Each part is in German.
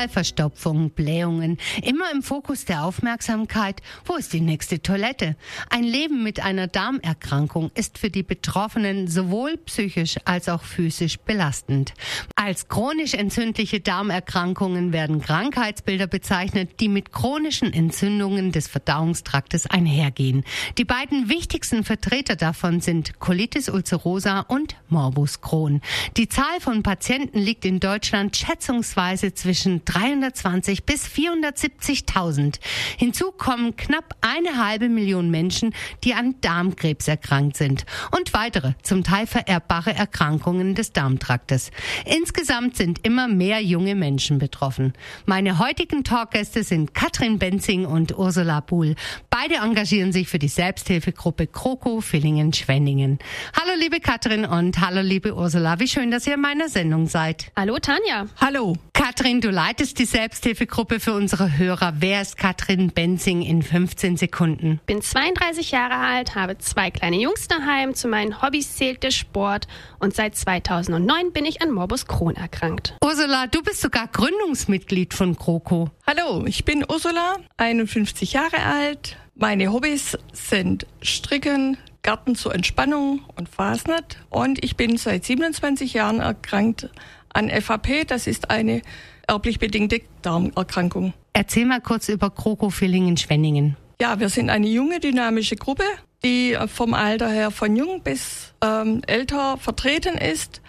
Durchfall, Verstopfung, Blähungen, immer im Fokus der Aufmerksamkeit. Wo ist die nächste Toilette? Ein Leben mit einer Darmerkrankung ist für die Betroffenen sowohl psychisch als auch physisch belastend. Als chronisch entzündliche Darmerkrankungen werden Krankheitsbilder bezeichnet, die mit chronischen Entzündungen des Verdauungstraktes einhergehen. Die beiden wichtigsten Vertreter davon sind Colitis ulcerosa und Morbus Crohn. Die Zahl von Patienten liegt in Deutschland schätzungsweise zwischen 320 bis 470.000. Hinzu kommen knapp eine halbe Million Menschen, die an Darmkrebs erkrankt sind und weitere, zum Teil vererbbare Erkrankungen des Darmtraktes. Insgesamt sind immer mehr junge Menschen betroffen. Meine heutigen Talkgäste sind Katrin Benzing und Ursula Buhl. Beide engagieren sich für die Selbsthilfegruppe Kroko Villingen-Schwenningen. Hallo liebe Katrin und hallo liebe Ursula. Wie schön, dass ihr in meiner Sendung seid. Hallo Tanja. Hallo. Katrin, du leitest die Selbsthilfegruppe für unsere Hörer. Wer ist Katrin Benzing in 15 Sekunden? Bin 32 Jahre alt, habe zwei kleine Jungs daheim. Zu meinen Hobbys zählt der Sport und seit 2009 bin ich an Morbus Crohn erkrankt. Ursula, du bist sogar Gründungsmitglied von GroKo. Hallo, ich bin Ursula, 51 Jahre alt. Meine Hobbys sind Stricken, Garten zur Entspannung und Fasnet. Und ich bin seit 27 Jahren erkrankt an FAP. Das ist eine erblich bedingte Darmerkrankung. Erzähl mal kurz über Kroko Villingen-Schwenningen. Ja, wir sind eine junge, dynamische Gruppe, die vom Alter her von jung bis ähm, älter vertreten ist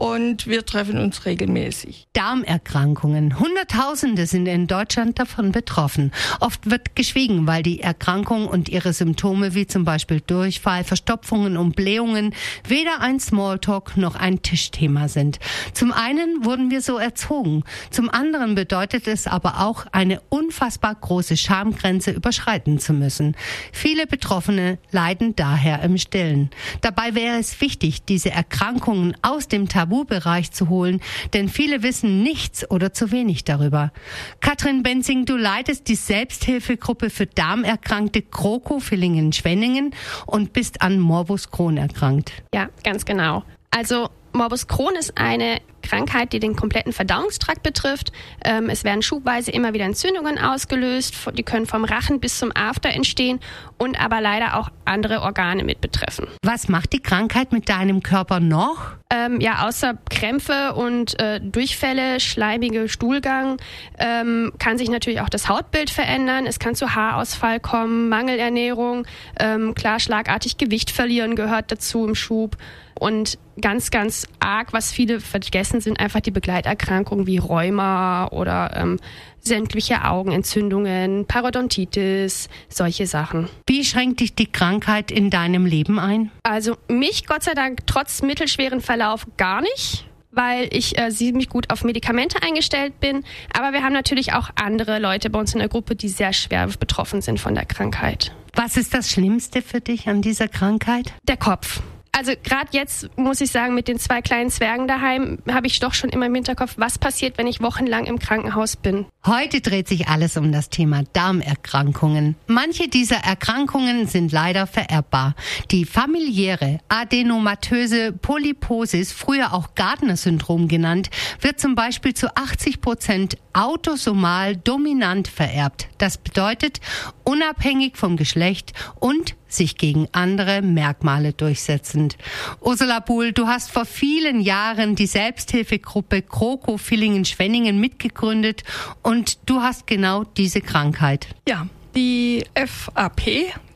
und wir treffen uns regelmäßig. Darmerkrankungen. Hunderttausende sind in Deutschland davon betroffen. Oft wird geschwiegen, weil die Erkrankung und ihre Symptome wie zum Beispiel Durchfall, Verstopfungen und Blähungen weder ein Smalltalk noch ein Tischthema sind. Zum einen wurden wir so erzogen, zum anderen bedeutet es aber auch, eine unfassbar große Schamgrenze überschreiten zu müssen. Viele Betroffene leiden daher im Stillen. Dabei wäre es wichtig, diese Erkrankungen aus dem Tabu Tabubereich zu holen, denn viele wissen nichts oder zu wenig darüber. Katrin Benzing, du leitest die Selbsthilfegruppe für Darmerkrankte Kroko Villingen-Schwenningen und bist an Morbus Crohn erkrankt. Ja, ganz genau. Also Morbus Crohn ist eine Krankheit, die den kompletten Verdauungstrakt betrifft. Ähm, es werden schubweise immer wieder Entzündungen ausgelöst. Die können vom Rachen bis zum After entstehen und aber leider auch andere Organe mit betreffen. Was macht die Krankheit mit deinem Körper noch? Ähm, ja, außer Krämpfe und äh, Durchfälle, schleimige Stuhlgang, ähm, kann sich natürlich auch das Hautbild verändern. Es kann zu Haarausfall kommen, Mangelernährung, ähm, klar schlagartig Gewicht verlieren gehört dazu im Schub. Und ganz, ganz arg, was viele vergessen, sind einfach die Begleiterkrankungen wie Rheuma oder ähm, sämtliche Augenentzündungen, Parodontitis, solche Sachen. Wie schränkt dich die Krankheit in deinem Leben ein? Also mich Gott sei Dank trotz mittelschweren Verlauf gar nicht weil ich äh, ziemlich gut auf Medikamente eingestellt bin. Aber wir haben natürlich auch andere Leute bei uns in der Gruppe, die sehr schwer betroffen sind von der Krankheit. Was ist das Schlimmste für dich an dieser Krankheit? Der Kopf also gerade jetzt muss ich sagen, mit den zwei kleinen Zwergen daheim habe ich doch schon immer im Hinterkopf, was passiert, wenn ich wochenlang im Krankenhaus bin. Heute dreht sich alles um das Thema Darmerkrankungen. Manche dieser Erkrankungen sind leider vererbbar. Die familiäre adenomatöse Polyposis, früher auch Gardner-Syndrom genannt, wird zum Beispiel zu 80 Prozent autosomal dominant vererbt. Das bedeutet unabhängig vom Geschlecht und sich gegen andere Merkmale durchsetzend. Ursula Buhl, du hast vor vielen Jahren die Selbsthilfegruppe Kroko Villingen-Schwenningen mitgegründet und du hast genau diese Krankheit. Ja, die FAP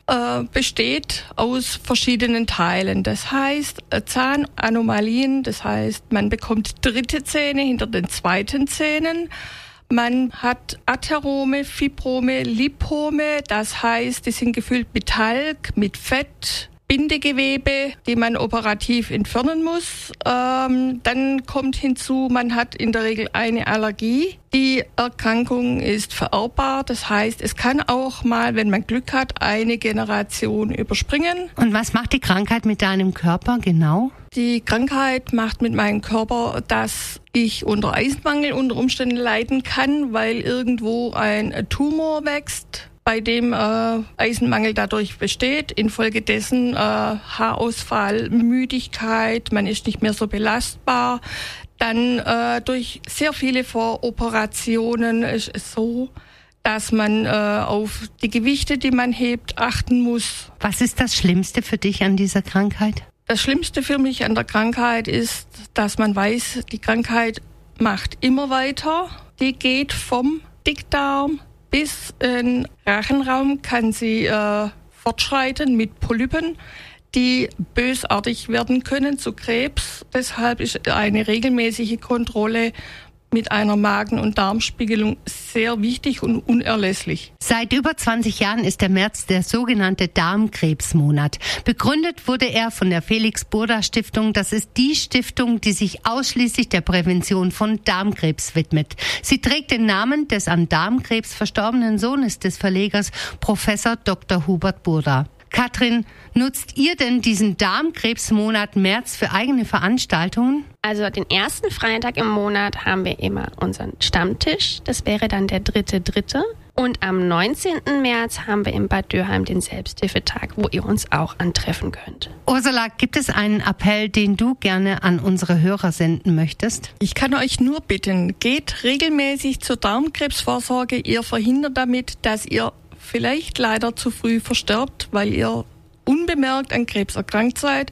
äh, besteht aus verschiedenen Teilen. Das heißt äh, Zahnanomalien, das heißt man bekommt dritte Zähne hinter den zweiten Zähnen. Man hat Atherome, Fibrome, Lipome, das heißt, die sind gefüllt mit Talg, mit Fett, Bindegewebe, die man operativ entfernen muss. Ähm, dann kommt hinzu, man hat in der Regel eine Allergie. Die Erkrankung ist vererbbar. Das heißt, es kann auch mal, wenn man Glück hat, eine Generation überspringen. Und was macht die Krankheit mit deinem Körper genau? Die Krankheit macht mit meinem Körper, dass ich unter Eisenmangel unter Umständen leiden kann, weil irgendwo ein Tumor wächst bei dem äh, Eisenmangel dadurch besteht. Infolgedessen äh, Haarausfall, Müdigkeit, man ist nicht mehr so belastbar. Dann äh, durch sehr viele Voroperationen ist es so, dass man äh, auf die Gewichte, die man hebt, achten muss. Was ist das Schlimmste für dich an dieser Krankheit? Das Schlimmste für mich an der Krankheit ist, dass man weiß, die Krankheit macht immer weiter. Die geht vom Dickdarm bis in Rachenraum kann sie äh, fortschreiten mit Polypen, die bösartig werden können zu Krebs. Deshalb ist eine regelmäßige Kontrolle mit einer Magen- und Darmspiegelung sehr wichtig und unerlässlich. Seit über 20 Jahren ist der März der sogenannte Darmkrebsmonat. Begründet wurde er von der Felix Burda Stiftung. Das ist die Stiftung, die sich ausschließlich der Prävention von Darmkrebs widmet. Sie trägt den Namen des an Darmkrebs verstorbenen Sohnes des Verlegers Professor Dr. Hubert Burda. Katrin, nutzt ihr denn diesen Darmkrebsmonat März für eigene Veranstaltungen? Also den ersten Freitag im Monat haben wir immer unseren Stammtisch. Das wäre dann der dritte dritte. Und am 19. März haben wir in Bad Dürheim den Selbsthilfetag, wo ihr uns auch antreffen könnt. Ursula, gibt es einen Appell, den du gerne an unsere Hörer senden möchtest? Ich kann euch nur bitten, geht regelmäßig zur Darmkrebsvorsorge. Ihr verhindert damit, dass ihr vielleicht leider zu früh verstirbt, weil ihr unbemerkt an Krebs erkrankt seid.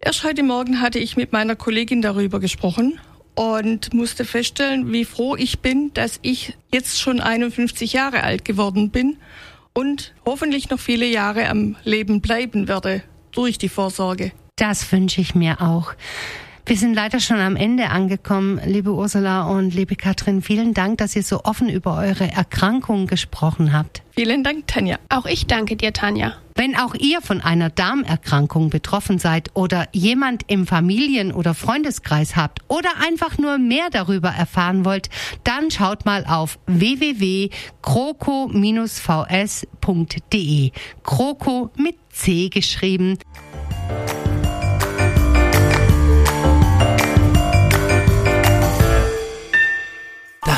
Erst heute Morgen hatte ich mit meiner Kollegin darüber gesprochen und musste feststellen, wie froh ich bin, dass ich jetzt schon 51 Jahre alt geworden bin und hoffentlich noch viele Jahre am Leben bleiben werde durch die Vorsorge. Das wünsche ich mir auch. Wir sind leider schon am Ende angekommen, liebe Ursula und liebe Katrin. Vielen Dank, dass ihr so offen über eure Erkrankung gesprochen habt. Vielen Dank, Tanja. Auch ich danke dir, Tanja. Wenn auch ihr von einer Darmerkrankung betroffen seid oder jemand im Familien- oder Freundeskreis habt oder einfach nur mehr darüber erfahren wollt, dann schaut mal auf www.kroko-vs.de. Kroko mit C geschrieben.